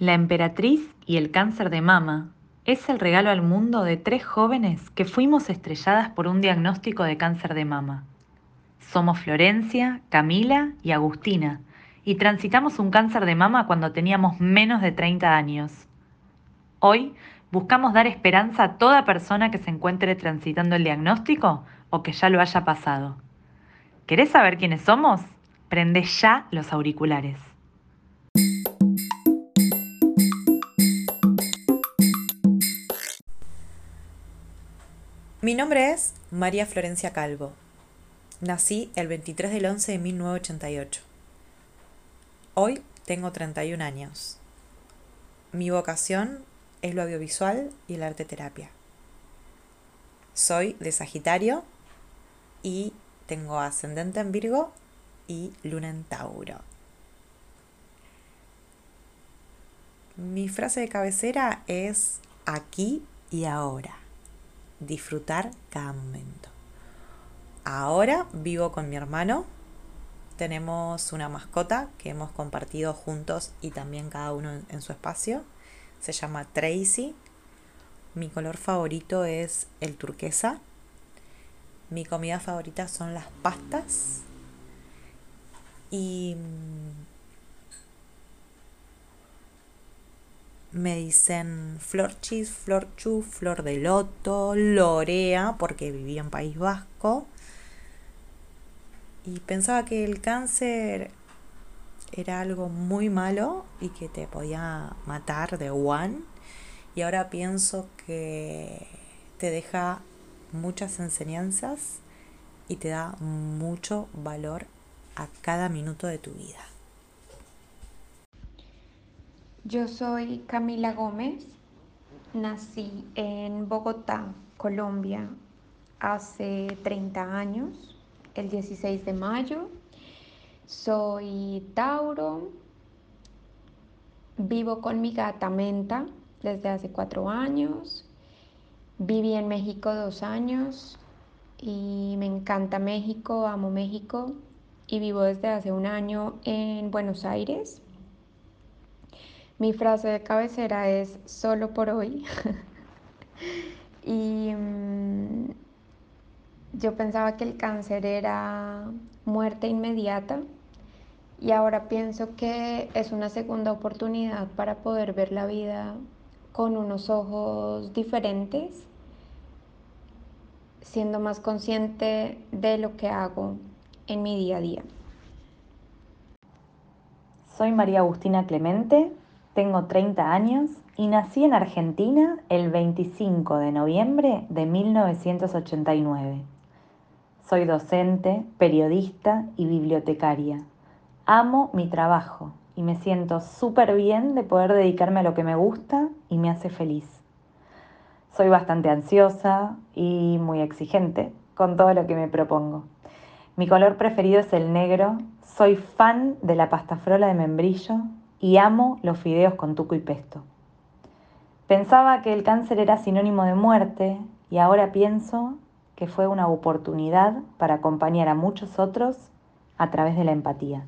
La emperatriz y el cáncer de mama es el regalo al mundo de tres jóvenes que fuimos estrelladas por un diagnóstico de cáncer de mama. Somos Florencia, Camila y Agustina y transitamos un cáncer de mama cuando teníamos menos de 30 años. Hoy buscamos dar esperanza a toda persona que se encuentre transitando el diagnóstico o que ya lo haya pasado. ¿Querés saber quiénes somos? Prende ya los auriculares. Mi nombre es María Florencia Calvo. Nací el 23 del 11 de 1988. Hoy tengo 31 años. Mi vocación es lo audiovisual y el arte terapia. Soy de Sagitario y tengo ascendente en Virgo y luna en Tauro. Mi frase de cabecera es aquí y ahora disfrutar cada momento. Ahora vivo con mi hermano. Tenemos una mascota que hemos compartido juntos y también cada uno en, su espacio. Se llama Tracy. Mi color favorito es el turquesa. Mi comida favorita son las pastas. Y me dicen flor chis, flor chu, flor de loto, lorea, porque vivía en País Vasco. Y pensaba que el cáncer era algo muy malo y que te podía matar de one. Y ahora pienso que te deja muchas enseñanzas y te da mucho valor a cada minuto de tu vida. Yo soy Camila Gómez, nací en Bogotá, Colombia, hace 30 años, el 16 de mayo. Soy Tauro, vivo con mi gata Menta desde hace cuatro años, viví en México dos años y me encanta México, amo México y vivo desde hace un año en Buenos Aires. Mi frase de cabecera es solo por hoy. y mm, yo pensaba que el cáncer era muerte inmediata y ahora pienso que es una segunda oportunidad para poder ver la vida con unos ojos diferentes, siendo más consciente de lo que hago en mi día a día. Soy María Agustina Clemente, tengo 30 años y nací en Argentina el 25 de noviembre de 1989. Soy docente, periodista y bibliotecaria. Amo mi trabajo y me siento súper bien de poder dedicarme a lo que me gusta y me hace feliz. Soy bastante ansiosa y muy exigente con todo lo que me propongo. Mi color preferido es el negro. Soy fan de la pasta frola de membrillo y amo los fideos con tuco y pesto. Pensaba que el cáncer era sinónimo de muerte y ahora pienso que fue una oportunidad para acompañar a muchos otros a través de la empatía.